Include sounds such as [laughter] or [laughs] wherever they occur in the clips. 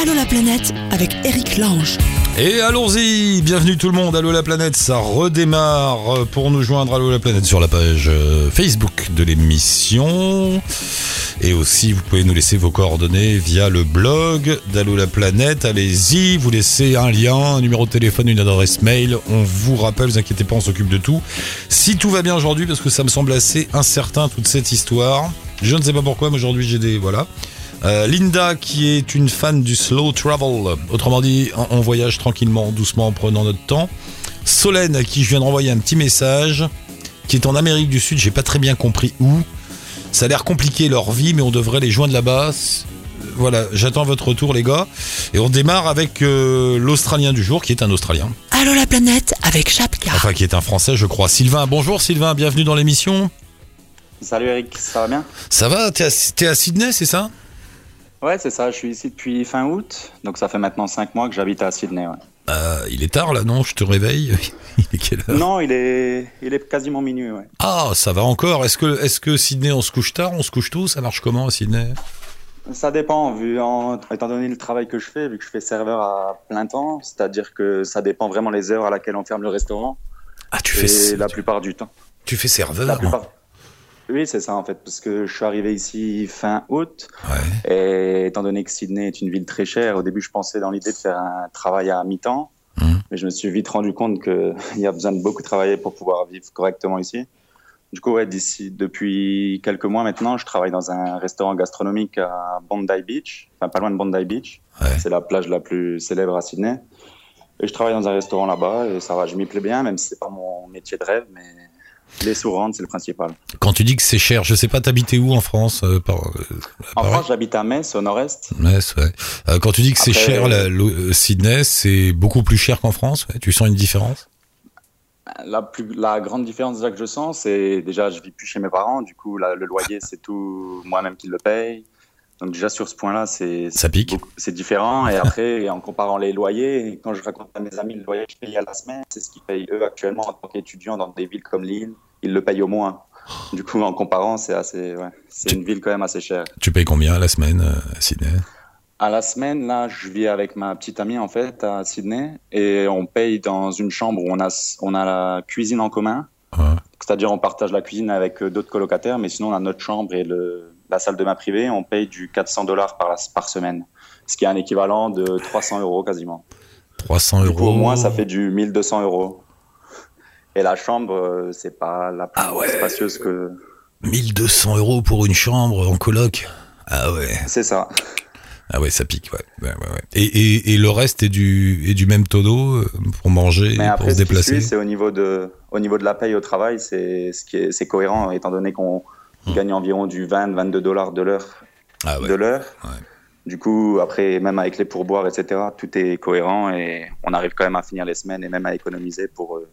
Allô la planète avec Eric Lange. Et allons-y, bienvenue tout le monde, Allô la planète, ça redémarre pour nous joindre Allô la planète sur la page euh, Facebook de l'émission. Et aussi, vous pouvez nous laisser vos coordonnées via le blog d'Allô la planète. Allez-y, vous laissez un lien, un numéro de téléphone, une adresse mail. On vous rappelle, vous inquiétez pas, on s'occupe de tout. Si tout va bien aujourd'hui, parce que ça me semble assez incertain toute cette histoire. Je ne sais pas pourquoi, mais aujourd'hui j'ai des... Voilà. Euh, Linda, qui est une fan du slow travel, autrement dit, on, voyage tranquillement, doucement, en prenant notre temps. Solène, à qui je viens de renvoyer un petit message, qui est en Amérique du Sud, j'ai pas très bien compris où. Ça a l'air compliqué leur vie, mais on devrait les joindre là-bas. Voilà, j'attends votre retour, les gars. Et on démarre avec euh, l'Australien du jour, qui est un Australien. Allô la planète avec Chapka. Enfin, qui est un Français, je crois. Sylvain, bonjour Sylvain, bienvenue dans l'émission. Salut Eric, ça va bien? Ça va T'es à, t'es à Sydney, c'est ça? Ouais, c'est ça, je suis ici depuis fin août, donc ça fait maintenant 5 mois que j'habite à Sydney. Ouais. Euh, Il est tard là, non? Je te réveille? [laughs] Il est quelle heure? Non, il est, il est quasiment minuit, ouais. Ah, ça va encore. Est-ce que, est-ce que Sydney, on se couche tard, on se couche tôt? Ça marche comment à Sydney? Ça dépend, vu en, étant donné le travail que je fais, vu que je fais serveur à plein temps, c'est-à-dire que ça dépend vraiment les heures à laquelle on ferme le restaurant, Ah, tu et fais, la plupart du temps. tu fais La serveur plupart. Oui, c'est ça en fait, parce que je suis arrivé ici fin août, Ouais. et étant donné que Sydney est une ville très chère, au début je pensais dans l'idée de faire un travail à mi-temps, Mhm. mais je me suis vite rendu compte qu'il [laughs] y a besoin de beaucoup travailler pour pouvoir vivre correctement ici. Du coup, ouais, d'ici, depuis quelques mois maintenant, je travaille dans un restaurant gastronomique à Bondi Beach, enfin pas loin de Bondi Beach. Ouais. C'est la plage la plus célèbre à Sydney. Et je travaille dans un restaurant là-bas et ça va, je m'y plais bien, même si c'est pas mon métier de rêve, mais les sous rentrent, c'est le principal. Quand tu dis que c'est cher, je sais pas, t'habitais où en France euh, par, euh, En France, j'habite à Metz, au nord-est. Metz, ouais. Euh, Quand tu dis que c'est cher, la- Sydney, c'est beaucoup plus cher qu'en France. ouais? Tu sens une différence? La, plus, la grande différence déjà que je sens, c'est déjà, je vis plus chez mes parents, du coup, le loyer, c'est tout moi-même qui le paye. Donc déjà sur ce point-là, c'est c'est différent. Et après, [laughs] en comparant les loyers, quand je raconte à mes amis le loyer que je paye à la semaine, c'est ce qu'ils payent eux actuellement en tant qu'étudiants dans des villes comme Lille, ils le payent au moins. Du coup, en comparant, c'est assez, ouais, c'est une ville quand même assez chère. Tu payes combien à la semaine euh, à Sydney? À la semaine, là, je vis avec ma petite amie en fait à Sydney et on paye dans une chambre où on a on a la cuisine en commun. Ouais. C'est-à-dire on partage la cuisine avec euh, d'autres colocataires, mais sinon on a notre chambre et le, la salle de bain privée, on paye du 400 dollars par, par semaine, ce qui est un équivalent de 300 euros quasiment. 300 Du coup, euros. au moins ça fait du 1200 euros. Et la chambre, euh, c'est pas la plus Ah ouais. spacieuse que. 1200 euros pour une chambre en coloc. Ah ouais. C'est ça. Ah ouais, ça pique, ouais. ouais, ouais. Et, et, et le reste est du, est du même tonneau pour manger, Mais pour se déplacer? c'est au niveau de, au niveau de la paye au travail, c'est ce qui est, c'est cohérent étant donné qu'on Hmm. gagne environ du 20, 22 dollars de l'heure, Ah ouais. de l'heure. Ouais. Du coup, après, même avec les pourboires, etc., tout est cohérent et on arrive quand même à finir les semaines et même à économiser pour euh,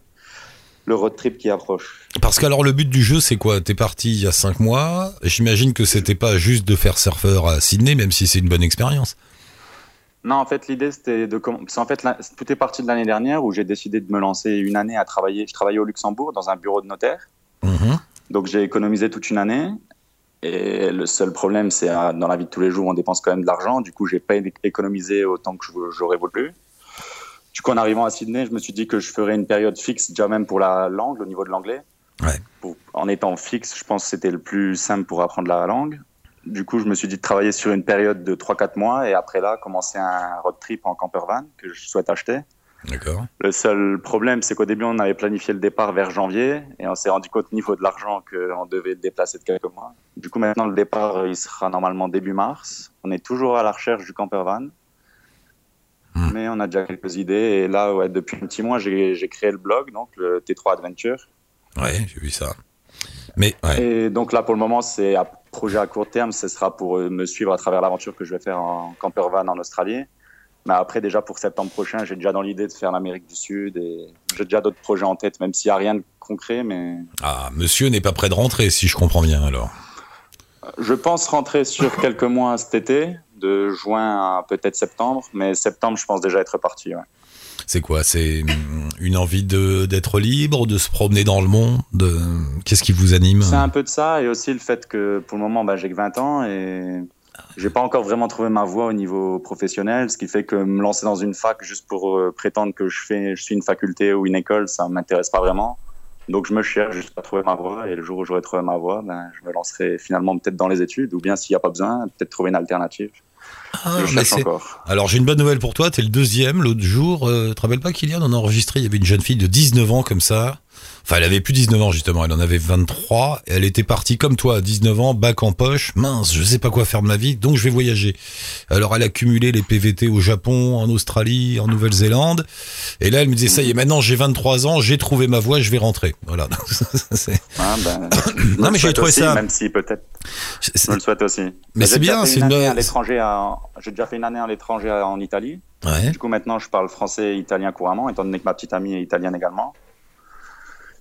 le road trip qui approche. Parce qu'alors le but du jeu c'est quoi? T'es parti il y a 5 mois. J'imagine que c'était pas juste de faire surfeur à Sydney, même si c'est une bonne expérience. Non, en fait, l'idée, c'était de. En fait, la- tout est parti de l'année dernière où j'ai décidé de me lancer une année à travailler. Je travaillais au Luxembourg dans un bureau de notaire. Mhm. Donc j'ai économisé toute une année. Et le seul problème, c'est euh, dans la vie de tous les jours, on dépense quand même de l'argent. Du coup, j'ai pas économisé autant que j'aurais voulu. Du coup, en arrivant à Sydney, je me suis dit que je ferais une période fixe, déjà même pour la langue, au niveau de l'anglais. Ouais. Pour- en étant fixe, je pense que c'était le plus simple pour apprendre la langue. Du coup, je me suis dit de travailler sur une période de 3-4 mois et après là, commencer un road trip en camper van que je souhaite acheter. D'accord. Le seul problème, c'est qu'au début, on avait planifié le départ vers janvier et on s'est rendu compte au niveau de l'argent qu'on devait le déplacer de quelques mois. Du coup, maintenant, le départ, euh, il sera normalement début mars. On est toujours à la recherche du camper van. Hmm. Mais on a déjà quelques idées. Et là, ouais, depuis un petit mois, j'ai créé le blog, donc le T3 Adventure. Ouais, j'ai vu ça. Mais ouais. Et donc là, pour le moment, c'est un projet à court terme. Ce sera pour euh, me suivre à travers l'aventure que je vais faire en camper van en Australie. Mais après, déjà pour septembre prochain, j'ai déjà dans l'idée de faire l'Amérique du Sud et j'ai déjà d'autres projets en tête, même s'il n'y a rien de concret. Mais Ah, monsieur n'est pas prêt de rentrer, si je comprends bien alors. je pense rentrer sur [laughs] quelques mois cet été, de juin à peut-être septembre. Mais septembre, je pense déjà être parti. ouais. C'est quoi? C'est hum, une envie d'être libre, de se promener dans le monde de... Qu'est-ce qui vous anime? C'est un peu de ça et aussi le fait que pour le moment, bah, j'ai que 20 ans et j'ai pas encore vraiment trouvé ma voie au niveau professionnel, ce qui fait que me lancer dans une fac juste pour euh, prétendre que je fais, je suis une faculté ou une école, ça m'intéresse pas vraiment. Donc je me cherche jusqu'à trouver ma voie et le jour où j'aurai trouvé ma voie, ben, je me lancerai finalement peut-être dans les études ou bien s'il n'y a pas besoin, peut-être trouver une alternative. Ah, Alors j'ai une bonne nouvelle pour toi, tu es le deuxième l'autre jour. Euh, tu te rappelles pas Kylian, on a enregistré, il y avait une jeune fille de 19 ans comme ça. Enfin, elle avait plus 19 ans justement, elle en avait 23. Et elle était partie comme toi, à 19 ans, bac en poche. Mince, je sais pas quoi faire de ma vie, donc je vais voyager. Alors elle a cumulé les PVT au Japon, en Australie, en Nouvelle-Zélande. Et là, elle me disait ça y est, maintenant j'ai 23 ans, j'ai trouvé ma voie, je vais rentrer. Voilà. ah ben, [coughs] non mais j'ai trouvé ça. Même si peut-être. Je le souhaite aussi. Mais c'est bien, c'est une année à l'étranger. J'ai déjà fait une année à l'étranger en Italie. Ouais. Du coup, maintenant, je parle français et italien couramment, étant donné que ma petite amie est italienne également.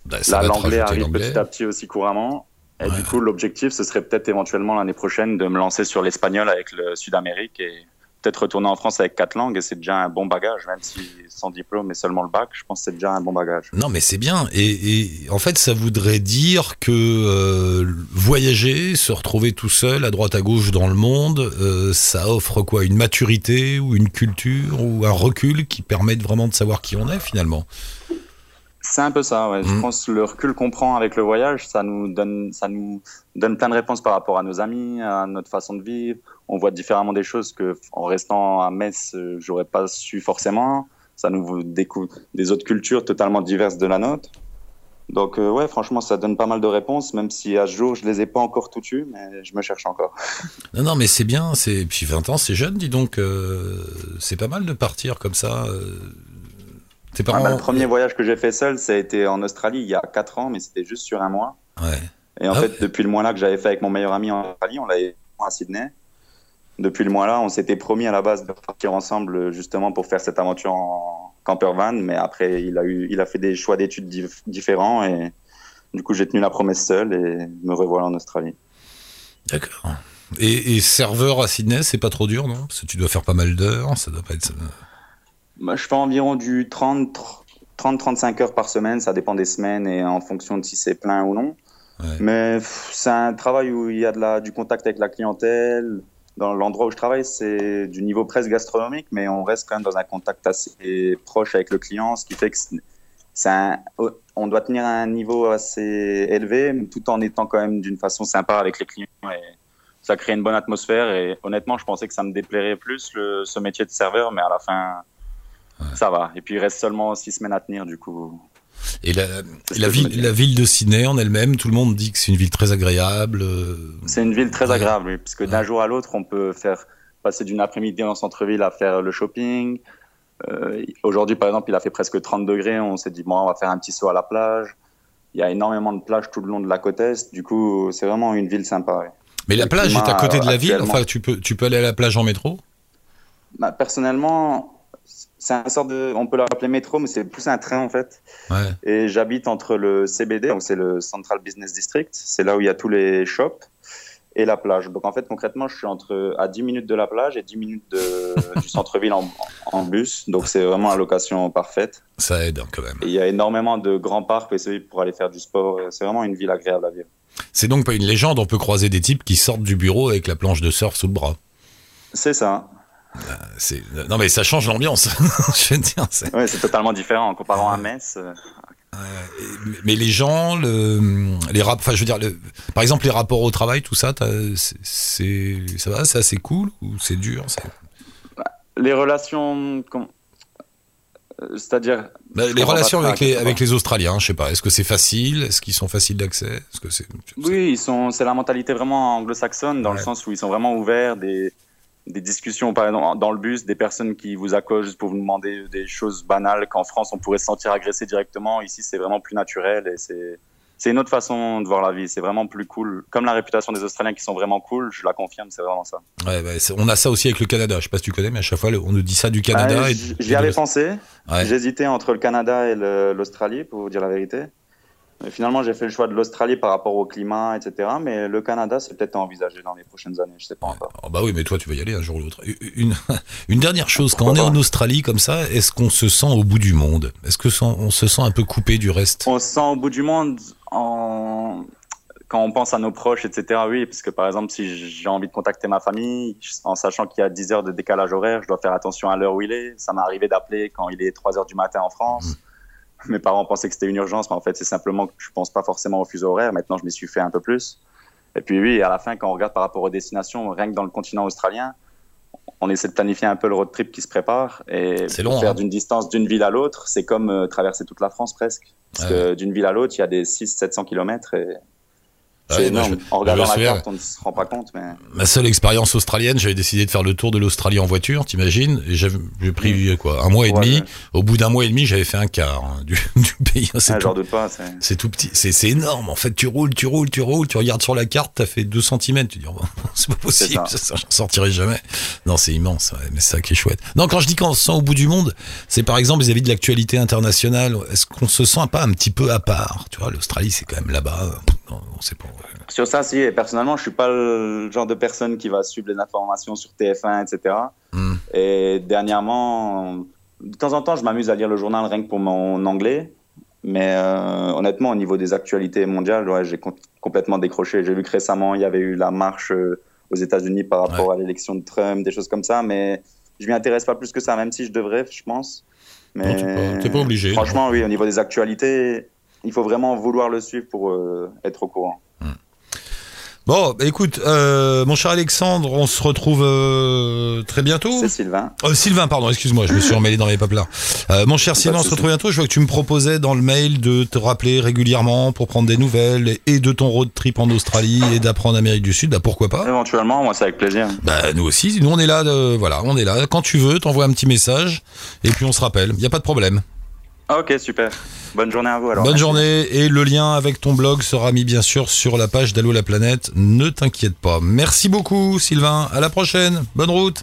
Bah, l'anglais arrive petit à petit aussi couramment. Et du coup, l'objectif, ce serait peut-être éventuellement l'année prochaine de me lancer sur l'espagnol avec le Sud-Amérique et peut-être retourner en France avec quatre langues. Et c'est déjà un bon bagage, même si sans diplôme et seulement le bac, je pense que c'est déjà un bon bagage. Non, mais c'est bien. Et, en fait, ça voudrait dire que euh, voyager, se retrouver tout seul à droite à gauche dans le monde, euh, ça offre quoi? Une maturité ou une culture ou un recul qui permettent vraiment de savoir qui on est finalement? C'est un peu ça, ouais. Je mm. pense que le recul qu'on prend avec le voyage, ça nous donne, ça nous donne plein de réponses par rapport à nos amis, à notre façon de vivre. On voit différemment des choses que, en restant à Metz, euh, j'aurais pas su forcément. Ça nous découvre des autres cultures totalement diverses de la nôtre. Donc euh, ouais, franchement, ça donne pas mal de réponses, même si à ce jour je les ai pas encore tout tues, mais je me cherche encore. [laughs] non, non, mais c'est bien. C'est puis 20 ans, c'est jeune, dis donc. Euh, c'est pas mal de partir comme ça. Bah, le premier voyage que j'ai fait seul, ça a été en Australie il y a 4 ans, mais c'était juste sur un mois. Et en ah fait, depuis le mois-là que j'avais fait avec mon meilleur ami en Australie, on l'avait à Sydney. Depuis le mois-là, on s'était promis à la base de partir ensemble justement pour faire cette aventure en camper van, mais après, il a, eu, il a fait des choix d'études différents et du coup, j'ai tenu la promesse seul et me revoilà en Australie. D'accord. Et, et, serveur à Sydney, c'est pas trop dur, non? Parce que tu dois faire pas mal d'heures, ça doit pas être. Je fais environ du 30-35 heures par semaine, ça dépend des semaines et en fonction de si c'est plein ou non. Mais c'est un travail où il y a de la, du contact avec la clientèle. Dans l'endroit où je travaille, c'est du niveau presque gastronomique, mais on reste quand même dans un contact assez proche avec le client, ce qui fait que un, on doit tenir un niveau assez élevé, tout en étant quand même d'une façon sympa avec les clients. Et ça crée une bonne atmosphère. Et honnêtement, je pensais que ça me déplairait plus le, ce métier de serveur, mais à la fin, ça va. Et puis il reste seulement six semaines à tenir, du coup. Et la, la ville, la ville de Sydney en elle-même, tout le monde dit que c'est une ville très agréable. Euh, c'est une ville très agréable, oui, puisque d'un jour à l'autre, on peut faire passer d'une après-midi le centre-ville à faire le shopping. Euh, Aujourd'hui, par exemple, il a fait presque 30 degrés. On s'est dit, bon, on va faire un petit saut à la plage. Il y a énormément de plages tout le long de la côte est. Du coup, c'est vraiment une ville sympa. Mais la plage est à côté de la ville. Enfin, tu peux, tu peux aller à la plage en métro? Bah, Personnellement, c'est un sort de, on peut l'appeler métro, mais c'est plus un train en fait. Ouais. Et j'habite entre le CBD, donc c'est le Central Business District, c'est là où il y a tous les shops et la plage. Donc en fait concrètement, je suis entre à 10 minutes de la plage et 10 minutes de, [laughs] du centre-ville en, en, bus, donc c'est vraiment la location parfaite. Ça aide quand même. il y a énormément de grands parcs pour aller faire du sport. C'est vraiment une ville agréable à vivre. C'est donc pas une légende, on peut croiser des types qui sortent du bureau avec la planche de surf sous le bras. C'est ça. Non, mais ça change l'ambiance. [laughs] je veux dire. C'est... Ouais, c'est totalement différent en comparant à Metz. Euh. mais les gens, le, les rap, enfin, je veux dire, le, par exemple, les rapports au travail, tout ça, c'est, ça va, c'est assez cool ou c'est dur bah, Les relations, euh, c'est-à-dire bah, les relations avec les, avec les Australiens, je sais pas. Est-ce que c'est facile Est-ce qu'ils sont faciles d'accès Est-ce que c'est Oui, ils sont. C'est la mentalité vraiment anglo-saxonne dans le sens où ils sont vraiment ouverts. Des des discussions par exemple dans le bus, des personnes qui vous accosent juste pour vous demander des choses banales qu'en France on pourrait se sentir agressé directement. Ici c'est vraiment plus naturel et c'est c'est une autre façon de voir la vie. C'est vraiment plus cool. Comme la réputation des Australiens qui sont vraiment cool, je la confirme, c'est vraiment ça. Ouais, bah, on a ça aussi avec le Canada. Je sais pas si tu connais, mais à chaque fois on nous dit ça du Canada. J'y avais pensé. J'hésitais entre le Canada et l'Australie pour vous dire la vérité finalement, j'ai fait le choix de l'Australie par rapport au climat, etc. Mais le Canada, c'est peut-être à envisager dans les prochaines années, je sais pas encore. Oh bah oui, mais toi, tu vas y aller un jour ou l'autre. Une, [laughs] une dernière chose, quand on est en Australie comme ça, est-ce qu'on se sent au bout du monde? Est-ce que on se sent un peu coupé du reste? On se sent au bout du monde en quand on pense à nos proches, etc., oui, parce que par exemple, si j'ai envie de contacter ma famille, en sachant qu'il y a 10 heures de décalage horaire, je dois faire attention à l'heure où il est. Ça m'est arrivé d'appeler quand il est 3 heures du matin en France. Mmh. Mes parents pensaient que c'était une urgence, mais en fait, c'est simplement que je pense pas forcément au fuseau horaire. Maintenant, je m'y suis fait un peu plus. Et puis oui, à la fin, quand on regarde par rapport aux destinations, rien que dans le continent australien, on essaie de planifier un peu le road trip qui se prépare et long, faire hein. d'une distance d'une ville à l'autre, c'est comme euh, traverser toute la France presque. Parce Ouais. que d'une ville à l'autre, il y a des 600-700 km et c'est oui, moi, énorme. je- en regardant la carte, on ne se rend pas compte, mais Ma seule expérience australienne, j'avais décidé de faire le tour de l'Australie en voiture, t'imagines Et j'ai pris quoi, un mois et Ouais, demi. ouais. Au bout d'un mois et demi, j'avais fait un quart hein, du, [laughs] du pays. C'est ah, tout, c'est- c'est tout petit, c'est c'est énorme. En fait, tu roules, tu roules, tu roules, tu regardes sur la carte, t'as fait 2 cm. Tu dis, oh, [laughs] c'est pas possible, C'est ça, j'en sortirai jamais. Non, c'est immense, mais c'est ça qui est chouette. Non, quand je dis qu'on se sent au bout du monde, c'est par exemple vis-à-vis de l'actualité internationale. Est-ce qu'on se sent pas un petit peu à part? Tu vois, l'Australie, c'est quand même là-bas. Non, on sait pas. Sur ça, si, et personnellement, je suis pas le genre de personne qui va suivre les informations sur TF1, etc. Hmm. Et dernièrement, de temps en temps, je m'amuse à lire le journal rien que pour mon anglais. Mais euh, honnêtement, au niveau des actualités mondiales, ouais, j'ai com- complètement décroché. J'ai vu que récemment, il y avait eu la marche euh, aux États-Unis par rapport à l'élection de Trump, des choses comme ça. Mais je m'y intéresse pas plus que ça, même si je devrais, je pense. Mais t'es pas- pas obligé. Franchement, oui, au niveau des actualités, il faut vraiment vouloir le suivre pour euh, être au courant. Bon, bah, écoute, euh, mon cher Alexandre, on se retrouve euh, très bientôt. C'est Sylvain. Sylvain, pardon, excuse-moi, je me suis emmêlé dans les papelars. Euh, mon cher Sylvain, on se retrouve bientôt. Je vois que tu me proposais dans le mail de te rappeler régulièrement pour prendre des nouvelles et de ton road trip en Australie et d'apprendre Amérique du Sud. Bah pourquoi pas? Éventuellement, moi, c'est avec plaisir. Bah nous aussi, nous on est là, voilà, on est là. Quand tu veux, t'envoies un petit message et puis on se rappelle. Il y a pas de problème. Ah, ok, super. Bonne journée à vous alors. Bonne Merci. journée et le lien avec ton blog sera mis bien sûr sur la page d'Allo la planète. Ne t'inquiète pas. Merci beaucoup Sylvain. À la prochaine. Bonne route.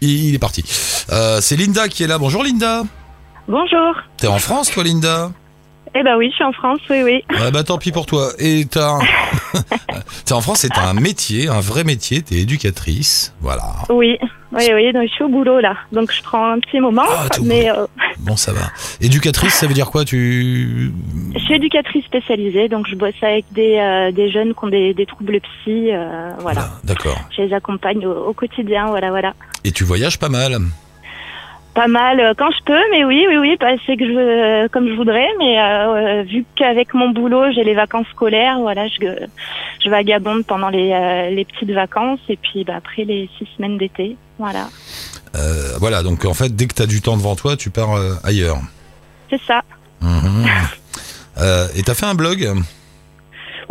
Il est parti. Euh, c'est Linda qui est là. Bonjour Linda. Bonjour. T'es en France toi Linda? Eh ben oui, je suis en France, oui, oui. Ouais, bah tant pis pour toi. Et t'as [laughs] [laughs] t'es en France et t'as un métier, un vrai métier. T'es éducatrice. Voilà. Oui, oui, oui, donc je suis au boulot là. Donc je prends un petit moment, Ah, t'es au mais euh, [laughs] Bon ça va. Éducatrice, ça veut dire quoi Tu je suis éducatrice spécialisée, donc je bosse avec des, euh, des jeunes qui ont des, des troubles psy, euh, voilà. D'accord. Je les accompagne au, au quotidien, voilà, voilà. Et tu voyages pas mal. Pas mal euh, quand je peux, mais oui, oui, oui, pas assez que je veux, comme je voudrais, mais euh, euh, vu qu'avec mon boulot j'ai les vacances scolaires, voilà, je, je vagabonde pendant les, euh, les petites vacances et puis bah, après les six semaines d'été, voilà. Euh, voilà. Donc en fait, dès que t'as du temps devant toi, tu pars euh, ailleurs. C'est ça. [laughs] Euh, et t'as fait un blog?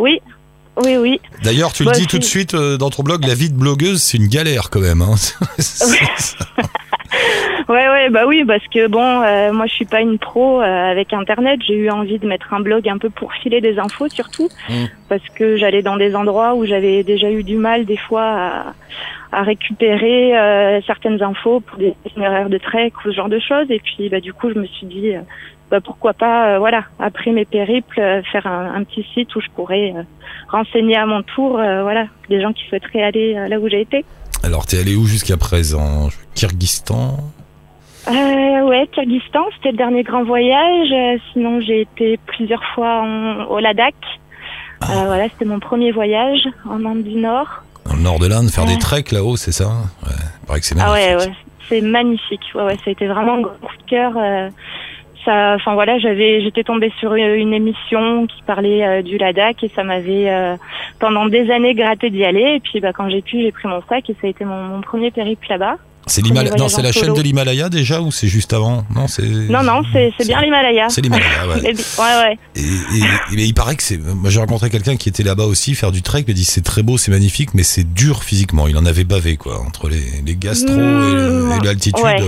Oui, oui, oui. D'ailleurs, tu le dis tout de suite euh, dans ton blog, la vie de blogueuse, c'est une galère quand même. Hein. [laughs] [laughs] Ouais, ouais, bah oui, parce que bon, euh, moi je suis pas une pro euh, avec Internet. J'ai eu envie de mettre un blog un peu pour filer des infos surtout, Mm. parce que j'allais dans des endroits où j'avais déjà eu du mal des fois à, à récupérer euh, certaines infos pour des itinéraires de trek ou ce genre de choses. Et puis bah du coup, je me suis dit, euh, bah pourquoi pas, euh, voilà, après mes périples, euh, faire un, un petit site où je pourrais euh, renseigner à mon tour, euh, voilà, des gens qui souhaiteraient aller là où j'ai été. Alors, t'es allé où jusqu'à présent? Kyrgyzstan? Euh, ouais, Kyrgyzstan, c'était le dernier grand voyage. Euh, sinon, j'ai été plusieurs fois en- au Ladakh. Euh, voilà, c'était mon premier voyage en Inde du Nord. Dans le nord de l'Inde, faire Ouais. des treks là-haut, c'est ça Ouais, il paraît que c'est Ah magnifique. ouais, ouais, c'est magnifique. Ouais, ouais, ça a été vraiment un coup de cœur. euh, ça, enfin voilà, j'avais, j'étais tombée sur une, une émission qui parlait euh, du Ladakh et ça m'avait euh, pendant des années gratté d'y aller. Et puis, bah, quand j'ai pu, j'ai pris mon sac et ça a été mon, mon premier périple là-bas. C'est l'Himalaya. Non, c'est la chaîne de l'Himalaya déjà ou c'est juste avant Non, c'est. Non, non, c'est, c'est bien l'Himalaya. C'est l'Himalaya, ouais. [laughs] Ouais, ouais. Et, et- il paraît que c'est. Moi, j'ai rencontré quelqu'un qui était là-bas aussi faire du trek. Il dit c'est très beau, c'est magnifique, mais c'est dur physiquement. Il en avait bavé quoi entre les, les gastro Mmh, et, et l'altitude. ouais.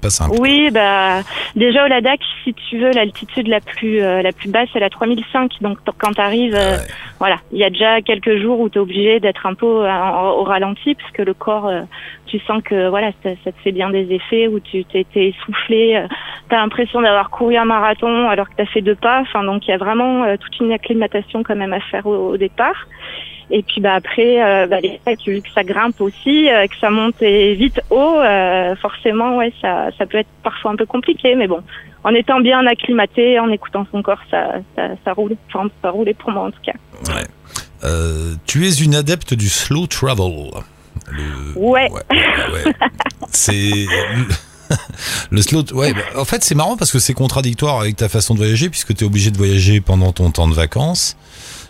Pas simple. Oui, bah déjà au Ladakh, si tu veux, l'altitude la plus euh, la plus basse, c'est la 3005. Donc quand tu arrives, Ouais. voilà, il y a déjà quelques jours où tu es obligé d'être un peu euh, au ralenti parce que le corps, euh, tu sens que voilà, ça, ça te fait bien des effets où tu t'es essoufflé, euh, t'as l'impression d'avoir couru un marathon alors que t'as fait deux pas. Enfin donc il y a vraiment euh, toute une acclimatation quand même à faire au, au départ. Et puis bah après, euh, bah, les vu que ça grimpe aussi, euh, que ça monte et vite haut, euh, forcément ouais, ça, ça peut être parfois un peu compliqué, mais bon, en étant bien acclimaté, en écoutant son corps, ça, ça, ça roule. Enfin, ça roulait pour moi en tout cas. Ouais. Euh, tu es une adepte du slow travel. Le- Ouais. ouais, ouais. C'est [laughs] le slow. Ouais, bah, en fait, c'est marrant parce que c'est contradictoire avec ta façon de voyager puisque tu es obligé de voyager pendant ton temps de vacances.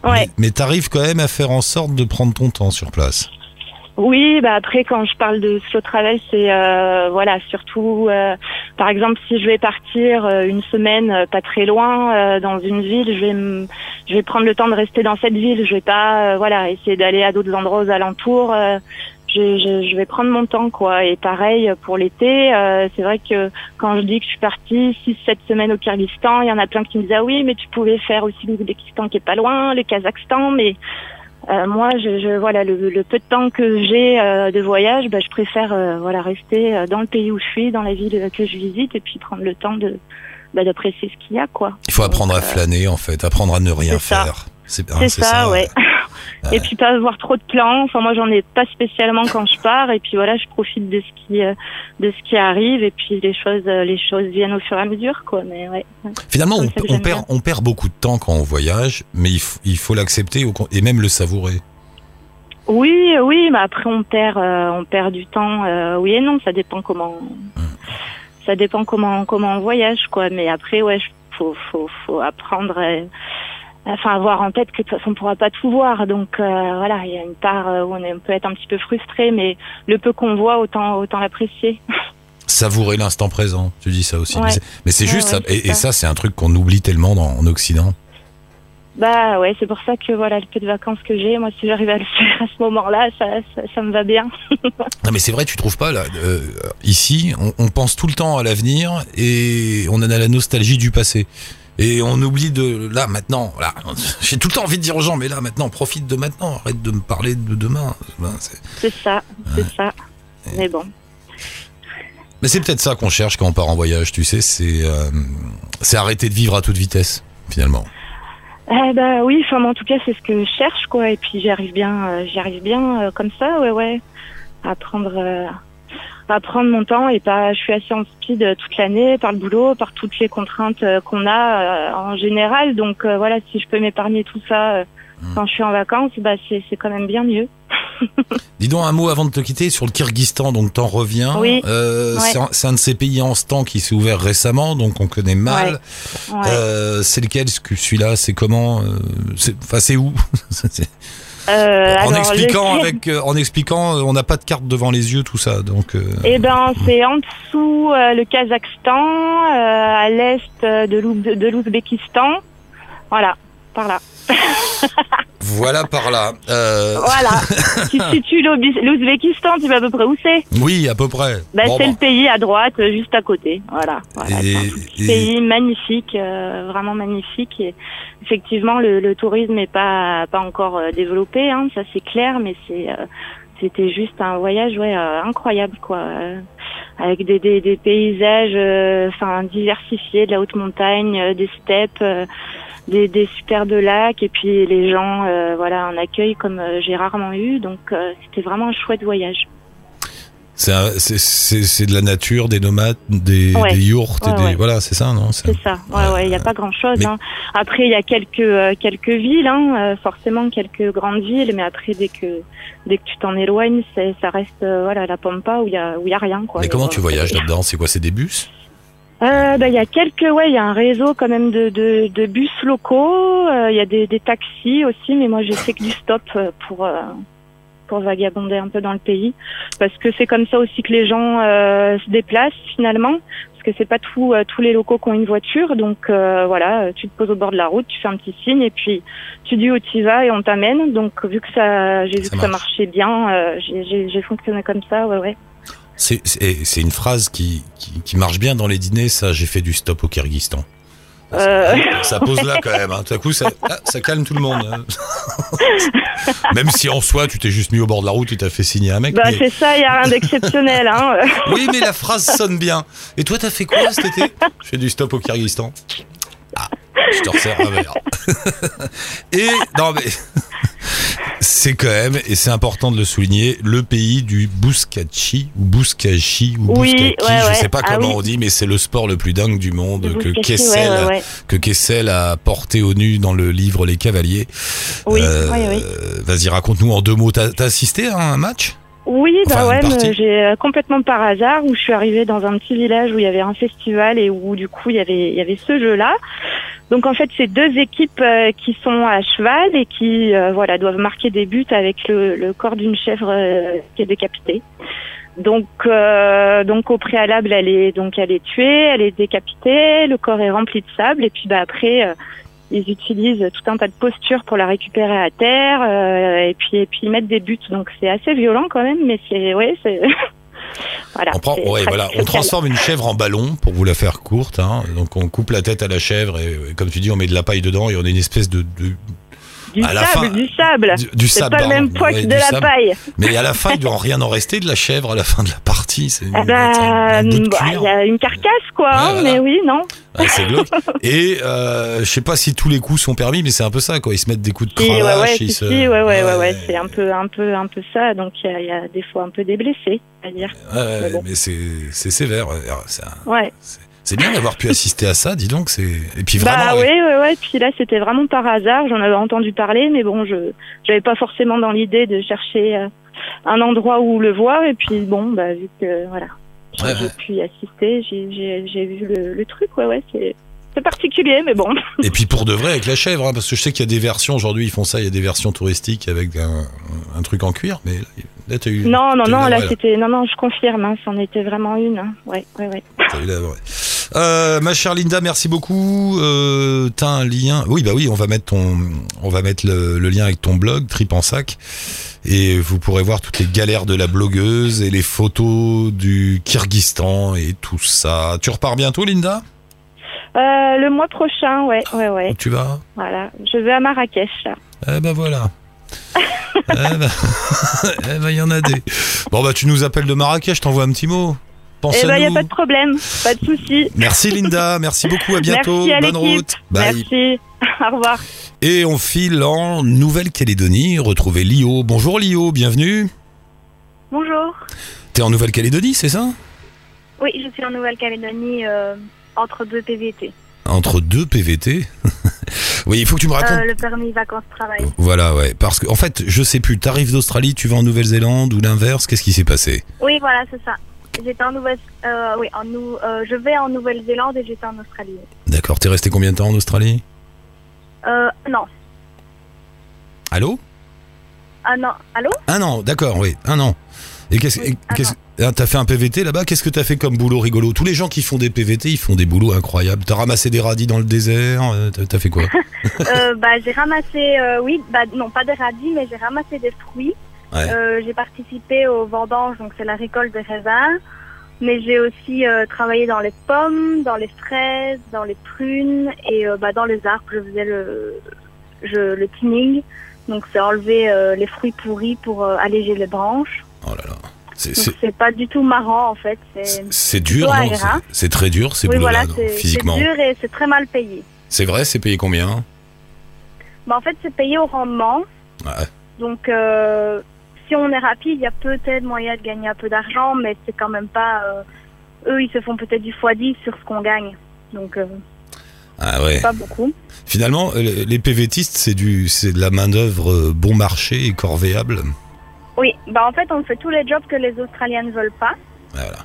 Ouais. Mais, mais t'arrives quand même à faire en sorte de prendre ton temps sur place. Oui, bah après quand je parle de slow travel, c'est euh, voilà surtout euh, par exemple si je vais partir euh, une semaine pas très loin dans une ville, je vais je vais prendre le temps de rester dans cette ville. Je vais pas voilà essayer d'aller à d'autres endroits aux alentours. Euh, je, je, je vais prendre mon temps quoi. Et pareil pour l'été, euh, c'est vrai que quand je dis que je suis partie 6-7 semaines au Kyrgyzstan, il y en a plein qui me disent ah oui mais tu pouvais faire aussi l'Ouzbékistan qui est pas loin, le Kazakhstan, mais euh, moi, je, je voilà le, le peu de temps que j'ai euh, de voyage, bah, je préfère euh, voilà rester euh, dans le pays où je suis, dans la ville que je visite, et puis prendre le temps de bah, d'apprécier ce qu'il y a, quoi. Il faut apprendre à Donc, euh, flâner en fait, apprendre à ne rien ça. C'est C'est ça, ouais. Et puis pas avoir trop de plans. Enfin, moi, j'en ai pas spécialement quand je pars. Et puis voilà, je profite de ce qui, euh, de ce qui arrive. Et puis les choses, euh, les choses viennent au fur et à mesure, quoi. Mais ouais. Finalement, on, ça perd, on perd beaucoup de temps quand on voyage, mais il, faut l'accepter et même le savourer. Oui, oui, mais après on perd, euh, on perd du temps. euh, oui et non, ça dépend comment, ça dépend comment comment on voyage, quoi. Mais après, ouais, faut faut faut apprendre, enfin avoir en tête que de toute façon on pourra pas tout voir. Donc euh, voilà, il y a une part euh, où on, est, on peut être un petit peu frustré, mais le peu qu'on voit, autant autant l'apprécier. Savourer l'instant présent, tu dis ça aussi. Ouais. Mais c'est- Ouais, juste ouais, ça. Et, ça. c'est un truc qu'on oublie tellement dans, en Occident. Bah ouais, c'est pour ça que voilà le peu de vacances que j'ai, moi si j'arrive à le [laughs] faire à ce moment-là, ça, ça ça me va bien. [laughs] Non, mais c'est vrai, tu trouves pas là euh, Ici, on, on pense tout le temps à l'avenir et on en a la nostalgie du passé. Et on oublie de là maintenant. Là, [laughs] j'ai tout le temps envie de dire aux gens, mais là maintenant, profite de maintenant. Arrête de me parler de demain. Ben, c'est- ça, c'est ça. Mais bon. Mais c'est peut-être ça qu'on cherche quand on part en voyage, tu sais, c'est euh, c'est arrêter de vivre à toute vitesse, finalement. Eh ben oui, enfin en tout cas c'est ce que je cherche quoi, et puis j'y arrive bien, euh, j'y arrive bien euh, comme ça, ouais ouais, à à prendre mon temps et pas, je suis assez en speed euh, toute l'année par le boulot, par toutes les contraintes euh, qu'on a euh, en général, donc euh, voilà, si je peux m'épargner tout ça euh, Mm. quand je suis en vacances, bah c'est c'est quand même bien mieux. [laughs] Dis donc un mot avant de te quitter sur le Kyrgyzstan, donc t'en reviens. Oui. Euh, Ouais. c'est un- de ces pays en stand qui s'est ouvert récemment, donc on connaît mal. Ouais. Euh, c'est lequel ce que celui-là C'est comment euh, c'est- Enfin, c'est où? [laughs] Euh, En alors, expliquant le- avec, euh, en expliquant, euh, on n'a pas de carte devant les yeux, tout ça. Donc, euh, Eh ben, c'est en dessous euh, le Kazakhstan, euh, à l'est euh, de l'Ouzbékistan. Voilà, par là. [laughs] voilà par là. Euh, Voilà. [laughs] tu situes l'Ouzbékistan, tu vois à peu près où c'est? Oui, à peu près. bah, Bon, C'est le pays à droite, euh, juste à côté. Voilà. Et- et- pays magnifique, euh, vraiment magnifique. Et effectivement, le, le tourisme n'est pas pas encore développé, hein, ça c'est clair, mais c'est euh, c'était juste un voyage ouais euh, incroyable quoi. euh, avec des, des, des paysages euh, enfin diversifiés, de la haute montagne, des steppes, des, des superbes lacs et puis les gens voilà un accueil comme j'ai rarement eu donc c'était vraiment un chouette voyage. C'est de la nature, des nomades, des, Ouais. des yurts, et Ouais, des, ouais. voilà, c'est ça, non C'est- ça. Ouais, il n'y a pas grand-chose. Mais- Hein. Après, il y a quelques euh, quelques villes, hein, euh, forcément quelques grandes villes, mais après dès que dès que tu t'en éloignes, ça reste euh, voilà la pampa où il y a où il y a rien quoi. Mais comment tu voyages là-dedans? C'est quoi C'est des bus? Euh, bah, il y a quelques, ouais, il y a un réseau quand même de, de, de bus locaux. euh, Il y a des, des taxis aussi, mais moi j'ai fait que du stop pour euh, pour vagabonder un peu dans le pays, parce que c'est comme ça aussi que les gens euh, se déplacent finalement, parce que c'est pas tout, euh, tous les locaux qui ont une voiture, donc euh, voilà, tu te poses au bord de la route, tu fais un petit signe et puis tu dis où tu vas et on t'amène. Donc vu que ça, j'ai vu que ça marchait bien, j'ai- fonctionné comme ça, ouais, ouais. C'est une phrase qui, qui, qui marche bien dans les dîners, ça, j'ai fait du stop au Kyrgyzstan. Euh, Ça pose là quand même, hein. tout à coup ça, ah, ça calme tout le monde. hein. [laughs] même si en soi tu t'es juste mis au bord de la route et t'as fait signer un mec. bah mais- c'est ça, il y a rien d'exceptionnel, hein. [laughs] Oui, mais la phrase sonne bien. Et toi, t'as fait quoi cet été? Je fais du stop au Kyrgyzstan. Ah, je te resserre un verre. [laughs] Et non mais C'est quand même, et c'est important de le souligner, le pays du Bouskachi, ou Bouskachi, ou Oui, Bouskaki, ouais, je ouais. sais pas Ah comment oui. on dit, mais c'est le sport le plus dingue du monde que Kessel, ouais, ouais, ouais. que Kessel a porté au nu dans le livre Les Cavaliers. Oui, Euh. Vas-y, raconte-nous en deux mots. T'as t'as assisté à un match? Oui, Enfin, bah ouais, j'ai euh, complètement par hasard où je suis arrivée dans un petit village où il y avait un festival et où du coup il y avait il y avait ce jeu-là. Donc en fait, c'est deux équipes euh, qui sont à cheval et qui euh, voilà doivent marquer des buts avec le, le corps d'une chèvre euh, qui est décapitée. Donc euh, donc au préalable, elle est donc elle est tuée, elle est décapitée, le corps est rempli de sable et puis bah après euh, ils utilisent tout un tas de postures pour la récupérer à terre euh, et puis et puis ils mettent des buts donc c'est assez violent quand même mais c'est ouais c'est [laughs] voilà On prend, ouais, voilà, on transforme une chèvre en ballon pour vous la faire courte. Hein. Donc on coupe la tête à la chèvre et, et comme tu dis, on met de la paille dedans et on a une espèce de, de- du à la sable fin, du sable du, du c'est sable. pas le même poids que de la sable. paille Mais à la fin, il doit en rien en rester de la chèvre à la fin de la partie. C'est Ah bah, de bah, il y a une carcasse quoi hein, voilà. mais oui non Ouais, c'est glauque. Et euh, je sais pas si tous les coups sont permis, mais c'est un peu ça, quoi. Ils se mettent des coups de ouais, cravache. ouais, ils si, se... si, ouais, ouais, ouais, ouais, c'est un peu, un peu, un peu ça. Donc il y a, il y a des fois un peu des blessés, à dire. Ouais, Mais bon. mais c'est sévère. un- Ouais. C'est bien d'avoir pu assister à ça, dis donc. C'est et puis vraiment. Bah ouais. ouais, ouais. Puis là, c'était vraiment par hasard. J'en avais entendu parler, mais bon, je, j'avais pas forcément dans l'idée de chercher euh, un endroit où le voir. Et puis bon, bah vu que voilà, j'ai, Ouais, j'ai ouais. pu y assister, j'ai, vu le, le truc. Ouais, ouais, c'est, particulier, mais bon. [laughs] Et puis pour de vrai avec la chèvre, hein, parce que je sais qu'il y a des versions aujourd'hui, ils font ça. Il y a des versions touristiques avec un, un truc en cuir, mais là t'as eu. Non, non, non, là, c'était, non, non, je confirme, hein, c'en était vraiment une. hein. Ouais, ouais, ouais. T'as eu la vraie. Euh, ma chère Linda, merci beaucoup. Euh, T'as un lien Oui, bah oui, on va mettre ton, on va mettre le, le lien avec ton blog Trip en sac, et vous pourrez voir toutes les galères de la blogueuse et les photos du Kyrgyzstan et tout ça. Tu repars bientôt, Linda? Euh, le mois prochain, ouais, ouais, ouais. Où tu vas? Voilà, je vais à Marrakech. Là. Eh ben voilà. [laughs] eh ben, [laughs] eh ben, il y en a des. Bon bah tu nous appelles de Marrakech, t'envoies un petit mot. Pense Eh à ben, il n'y a pas de problème, pas de souci. Merci Linda, merci beaucoup, à [laughs] bientôt, Merci à bonne l'équipe. route. Bye. Merci. [laughs] Au revoir. Et on file en Nouvelle-Calédonie, retrouver Lio. Bonjour Lio, bienvenue. Bonjour. T'es en Nouvelle-Calédonie, c'est ça? Oui, je suis en Nouvelle-Calédonie euh, entre deux PVT. Entre deux PVT [laughs] Oui, il faut que tu me racontes. Euh, le permis vacances-travail. Voilà, ouais. Parce qu'en fait, je sais plus, t'arrives d'Australie, tu vas en Nouvelle-Zélande ou l'inverse, qu'est-ce qui s'est passé? Oui, voilà, c'est ça. J'étais en Nouvelle, euh, oui, en nou- euh, je vais en Nouvelle-Zélande et j'étais en Australie. D'accord, t'es resté combien de temps en Australie? Euh, non, Allô? Ah non, allô? Un an, d'accord, oui, un an. Et qu'est-ce Oui, et un qu'est-ce- ah, T'as fait un PVT là-bas? Qu'est-ce que t'as fait comme boulot rigolo? Tous les gens qui font des PVT, ils font des boulots incroyables. T'as ramassé des radis dans le désert euh, T'as t'as fait quoi? [laughs] Euh, Bah, j'ai ramassé, euh, oui, bah non, pas des radis, mais j'ai ramassé des fruits. Ouais. Euh, j'ai participé aux vendanges, donc c'est la récolte des raisins. Mais j'ai aussi euh, travaillé dans les pommes, dans les fraises, dans les prunes et euh, bah, dans les arbres. Je faisais le, je, le thinning, donc c'est enlever les fruits pourris pour alléger les branches. Oh là là. C'est- C'est c'est pas du tout marrant en fait. C'est c'est- c'est dur. C'est- C'est très dur ces oui voilà, non, c'est c'est physiquement. dur et c'est très mal payé. C'est vrai, c'est payé combien? Bah, en fait c'est payé au rendement. Ouais. Donc, euh, si on est rapide, il y a peut-être moyen de gagner un peu d'argent, mais c'est quand même pas. euh, eux, ils se font peut-être du x10 sur ce qu'on gagne. Donc, euh, Ah ouais. pas beaucoup. Finalement, euh, les PVTistes, c'est du, c'est de la main d'œuvre bon marché et corvéable. Oui, bah en fait, on fait tous les jobs que les Australiens ne veulent pas. Voilà.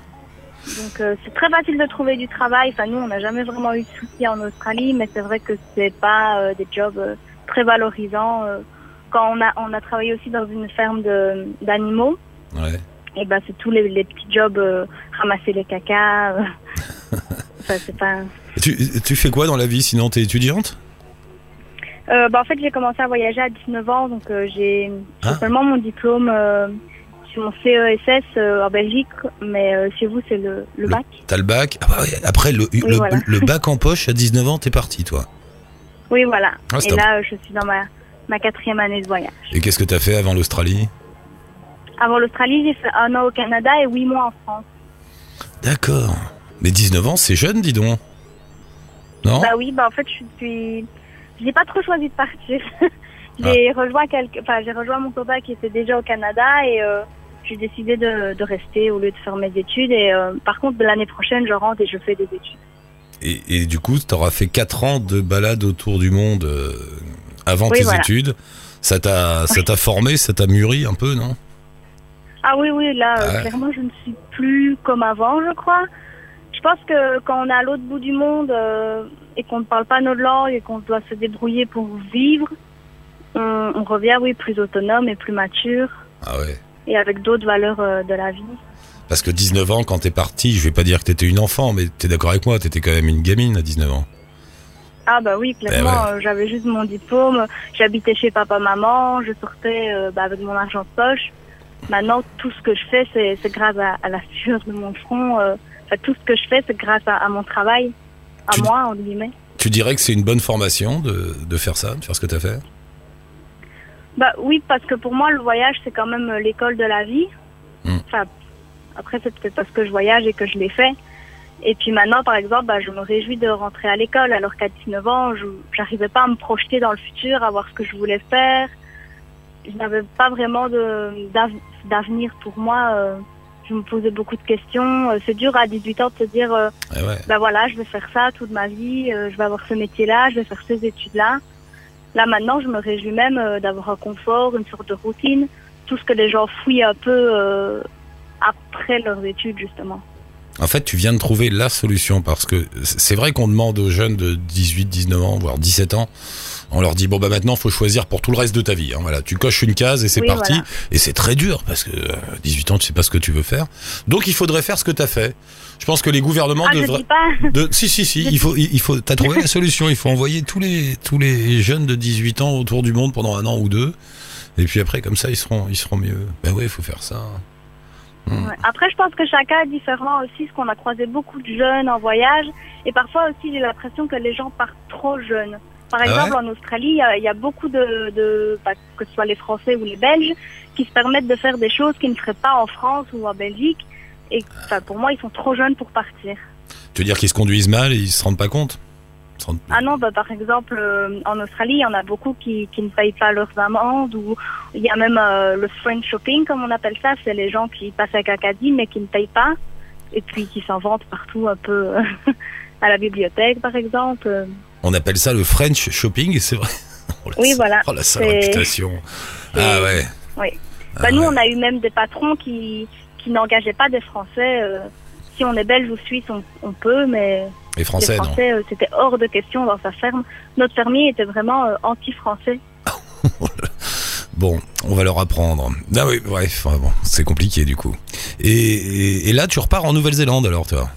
Donc, euh, c'est très facile de trouver du travail. Enfin, nous, on n'a jamais vraiment eu de soucis en Australie, mais c'est vrai que c'est pas euh, des jobs euh, très valorisants. Quand on a, on a travaillé aussi dans une ferme de- d'animaux, Ouais. et ben c'est tous les, les petits jobs, euh, ramasser les cacas. euh. [laughs] C'est pas. Tu, tu fais quoi dans la vie sinon? T'es étudiante? Euh, bah, en fait, j'ai commencé à voyager à 19 ans, donc euh, j'ai Ah. seulement mon diplôme euh, sur mon CESS en Belgique, mais chez vous, c'est le, le bac. T'as le bac? Ah bah ouais, Après, le, le, voilà. le bac en poche, à 19 ans, t'es parti, toi. Oui, voilà. Ah, Et top. là, je suis dans ma, ma quatrième année de voyage. Et qu'est-ce que t'as fait avant l'Australie? Avant l'Australie, j'ai fait un an au Canada et huit mois en France. D'accord. Mais 19 ans, c'est jeune, dis donc. Non? Bah oui, bah en fait, je suis. J'ai pas trop choisi de partir. [laughs] J'ai rejoint quelques, enfin j'ai rejoint mon copain qui était déjà au Canada et euh, j'ai décidé de, de rester au lieu de faire mes études. Et euh, par contre, l'année prochaine, je rentre et je fais des études. Et, et du coup, tu auras fait 4 ans de balade autour du monde euh, avant Oui, tes voilà. études. Ça t'a ça t'a formé, ça t'a mûri un peu, non? Ah oui, oui, là, euh, Ouais. clairement, je ne suis plus comme avant, je crois. Je pense que quand on est à l'autre bout du monde euh, et qu'on ne parle pas notre langue et qu'on doit se débrouiller pour vivre, on, on revient, oui, plus autonome et plus mature Ah ouais. et avec d'autres valeurs euh, de la vie. Parce que 19 ans, quand t'es parti, je vais pas dire que t'étais une enfant, mais t'es d'accord avec moi, t'étais quand même une gamine à 19 ans. Ah bah oui, clairement, Eh ouais. euh, j'avais juste mon diplôme, j'habitais chez papa-maman, je sortais euh, bah, avec mon argent de poche. Maintenant, tout ce que je fais, c'est c'est grâce à, à la sueur de mon front. euh, Enfin, tout ce que je fais, c'est grâce à, à mon travail, à Tu- moi, entre guillemets. Tu dirais que c'est une bonne formation de, de faire ça, de faire ce que t'as fait? Bah oui, parce que pour moi, le voyage, c'est quand même euh, l'école de la vie. Hmm. Enfin, après, c'est peut-être parce que je voyage et que je l'ai fait. Et puis maintenant, par exemple, bah, je me réjouis de rentrer à l'école, alors qu'à 19 ans, je n'arrivais pas à me projeter dans le futur, à voir ce que je voulais faire. Je n'avais pas vraiment d'avenir pour moi. euh, je me posais beaucoup de questions. Euh, C'est dur à 18 ans de se dire, euh, Eh ouais. ben voilà, je vais faire ça toute ma vie, euh, je vais avoir ce métier-là, je vais faire ces études-là. Là maintenant, je me réjouis même d'avoir un confort, une sorte de routine, tout ce que les gens fouillent un peu après leurs études justement. En fait, tu viens de trouver la solution parce que c'est vrai qu'on demande aux jeunes de 18, 19 ans, voire 17 ans, on leur dit bon bah maintenant faut choisir pour tout le reste de ta vie. hein. Voilà, tu coches une case et c'est Oui, parti. voilà. Et c'est très dur parce que euh, 18 ans tu sais pas ce que tu veux faire. Donc il faudrait faire ce que tu as fait. Je pense que les gouvernements Ah, devraient. [laughs] De... Si si si, il faut il faut. T'as trouvé la solution. Il faut envoyer tous les tous les jeunes de 18 ans autour du monde pendant un an ou deux. Et puis après comme ça ils seront ils seront mieux. Ben ouais, il faut faire ça. Ouais. Après, je pense que chacun est différent aussi, parce qu'on a croisé beaucoup de jeunes en voyage, et parfois aussi j'ai l'impression que les gens partent trop jeunes. Par Ah exemple, en Australie, il y a- il y, a beaucoup de, de bah, que ce soit les Français ou les Belges, qui se permettent de faire des choses qu'ils ne feraient pas en France ou en Belgique. Et pour moi, ils sont trop jeunes pour partir. Tu veux dire qu'ils se conduisent mal et ils se rendent pas compte? Ah non, bah, par exemple, euh, en Australie, il y en a beaucoup qui, qui ne payent pas leurs amendes, ou il y a même euh, le friend shopping, comme on appelle ça, c'est les gens qui passent avec un caddie mais qui ne payent pas, et puis qui s'en vantent partout un peu [laughs] à la bibliothèque, par exemple. On appelle ça le French shopping, c'est vrai. [laughs] Oh, la Oui, voilà. Oh la sale réputation. Ah ouais. Oui. Ah Bah, nous, on a eu même des patrons qui, qui n'engageaient pas des Français. euh, si on est belge ou suisse, on, on peut, mais Les Français, les non. Français, euh, c'était hors de question dans sa ferme. Notre fermier était vraiment euh, anti-français. [laughs] Bon, on va leur apprendre. Ah oui, bref, bon, c'est compliqué du coup. Et, et, et là, tu repars en Nouvelle-Zélande alors, toi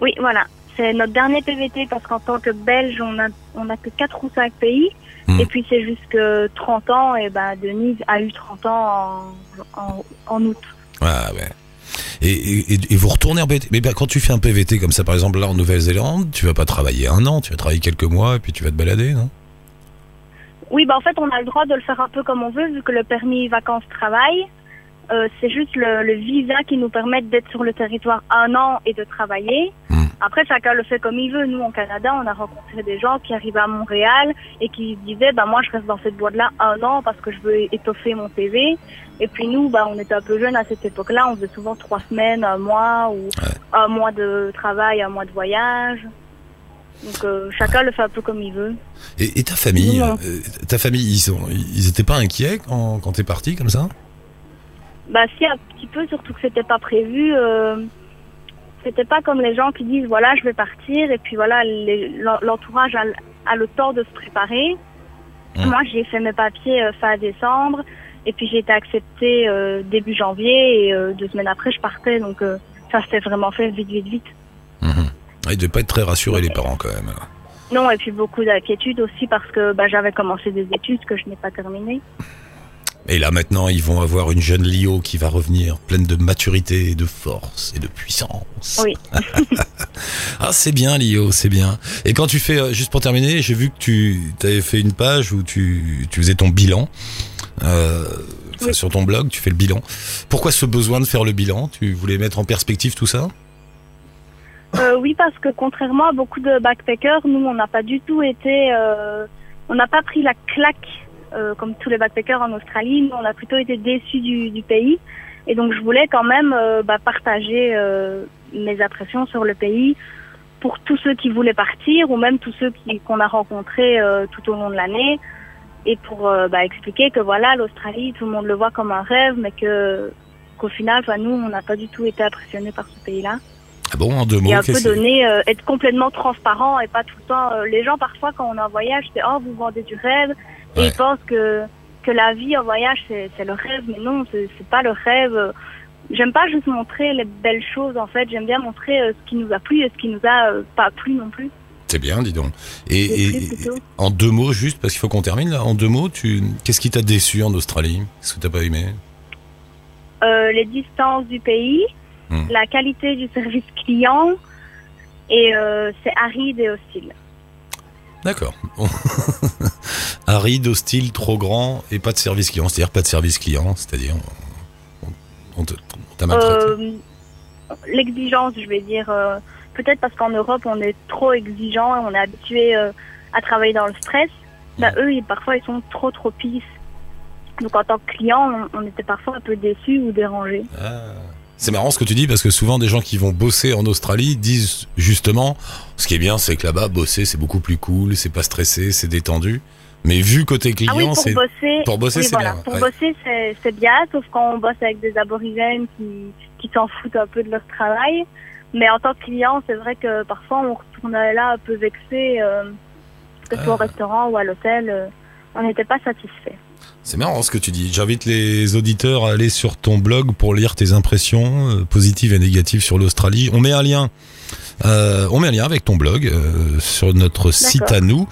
Oui, voilà. C'est notre dernier PVT parce qu'en tant que Belge, on a, on a que 4 ou 5 pays. Hmm. Et puis c'est jusque 30 ans. Et ben Denise a eu 30 ans en, en, en août. Ah ouais. Et, vous retournez en PVT Mais ben, quand tu fais un PVT comme ça, par exemple là en Nouvelle-Zélande, tu vas pas travailler un an, tu vas travailler quelques mois et puis tu vas te balader, non? Oui, bah en fait, on a le droit de le faire un peu comme on veut vu que le permis vacances-travail, euh, c'est juste le, le visa qui nous permet d'être sur le territoire un an et de travailler. Hmm. Après, chacun le fait comme il veut. Nous, en Canada, on a rencontré des gens qui arrivaient à Montréal et qui disaient, bah moi, je reste dans cette boîte-là un an parce que je veux étoffer mon CV. Et puis nous, bah, on était un peu jeunes à cette époque-là. On faisait souvent trois semaines, un mois ou un mois de travail, un mois de voyage. Donc euh, chacun le fait un peu comme il veut. et, et ta famille, euh, ta famille, ils, sont, ils étaient pas inquiets quand, quand t'es parti comme ça? Bah si un petit peu, surtout que c'était pas prévu. Euh, c'était pas comme les gens qui disent voilà je vais partir et puis voilà l'entourage a, a le temps de se préparer. Mm. Moi j'ai fait mes papiers euh, fin décembre et puis j'ai été acceptée euh, début janvier et euh, deux semaines après je partais donc ça s'est vraiment fait vite vite vite. Mhm. Ah, Ils devaient pas être très rassurés les parents quand même. Non et puis beaucoup d'inquiétude aussi parce que bah, j'avais commencé des études que je n'ai pas terminées. Et là maintenant, ils vont avoir une jeune Lio qui va revenir pleine de maturité, de force et de puissance. Oui. [laughs] Ah, c'est bien Lio, c'est bien. Et quand tu fais, euh, juste pour terminer, j'ai vu que tu avais fait une page où tu, tu faisais ton bilan. Euh, Oui. Sur ton blog, tu fais le bilan. Pourquoi ce besoin de faire le bilan? Tu voulais mettre en perspective tout ça? Euh, oui, parce que contrairement à beaucoup de backpackers, nous, on n'a pas du tout été, euh, on n'a pas pris la claque euh, comme tous les backpackers en Australie, nous, on a plutôt été déçus du, du pays. Et donc, je voulais quand même euh, bah, partager euh, mes impressions sur le pays pour tous ceux qui voulaient partir ou même tous ceux qu'on a rencontrés tout au long de l'année. Et pour bah, expliquer que voilà, l'Australie, tout le monde le voit comme un rêve, mais que qu'au final, enfin, nous, on n'a pas du tout été impressionnés par ce pays-là Ah bon, en deux mots, et un peu donner, euh, être complètement transparent et pas tout le temps. euh, les gens parfois quand on est en voyage, c'est oh vous vendez du rêve et Ouais. ils pensent que que la vie en voyage c'est le rêve, mais non c'est pas le rêve. J'aime pas juste montrer les belles choses en fait. J'aime bien montrer euh, ce qui nous a plu et ce qui nous a euh, pas plu non plus. C'est bien, dis donc. Et, et- en deux mots, juste parce qu'il faut qu'on termine là, en deux mots, tu qu'est-ce qui t'a déçu en Australie? Qu'est-ce que t'as pas aimé? Euh, les distances du pays, Hmm. la qualité du service client et c'est aride et hostile. D'accord. [laughs] Aride, hostile, trop grand et pas de service client. C'est-à-dire pas de service client, c'est-à-dire on, t'a maltraité. Euh, L'exigence, je vais dire. euh, Peut-être parce qu'en Europe, on est trop exigeant et on est habitué euh, à travailler dans le stress. Bah, eux, ils- parfois, ils sont trop, trop pisses. Donc, en tant que client, on, on était parfois un peu déçus ou dérangés. Ah. C'est marrant ce que tu dis parce que souvent des gens qui vont bosser en Australie disent justement ce qui est bien c'est que là-bas bosser c'est beaucoup plus cool, c'est pas stressé, c'est détendu. Mais vu côté client, ah oui, pour c'est bosser, pour bosser, oui, c'est voilà. bien, Pour ouais. bosser, c'est bien, sauf quand on bosse avec des aborigènes qui, qui s'en foutent un peu de leur travail. Mais en tant que client, c'est vrai que parfois, on retournait là un peu vexé, euh, que ce soit au Ah. restaurant ou à l'hôtel, euh, on n'était pas satisfait. C'est marrant ce que tu dis. J'invite les auditeurs à aller sur ton blog pour lire tes impressions euh, positives et négatives sur l'Australie. On met un lien. euh, on met un lien avec ton blog euh, sur notre site à nous.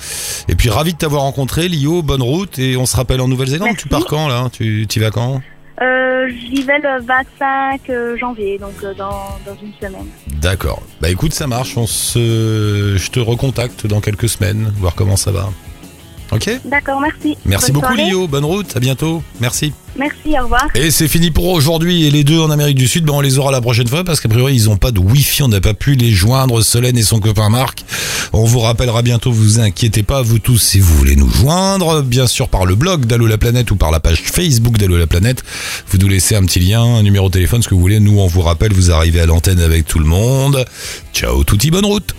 Et puis ravi de t'avoir rencontré, Lio. Bonne route et on se rappelle en Nouvelle-Zélande. Tu pars quand là? Tu y vas quand? J'y vais le 25 euh, janvier, donc dans, dans une semaine. D'accord. Bah écoute, ça marche. On se, je te recontacte dans quelques semaines, voir comment ça va. Ok. D'accord, merci. Merci Bonne beaucoup, soirée. Lio. Bonne route. À bientôt. Merci. Merci, au revoir. Et c'est fini pour aujourd'hui. Et les deux en Amérique du Sud, ben on les aura la prochaine fois parce qu'a priori ils ont pas de Wi-Fi. On n'a pas pu les joindre, Solène et son copain Marc. On vous rappellera bientôt. Vous inquiétez pas, vous tous, si vous voulez nous joindre, bien sûr par le blog d'Allo la planète ou par la page Facebook d'Allo la planète. Vous nous laissez un petit lien, un numéro de téléphone, ce que vous voulez. Nous, on vous rappelle. Vous arrivez à l'antenne avec tout le monde. Ciao, touti, bonne route.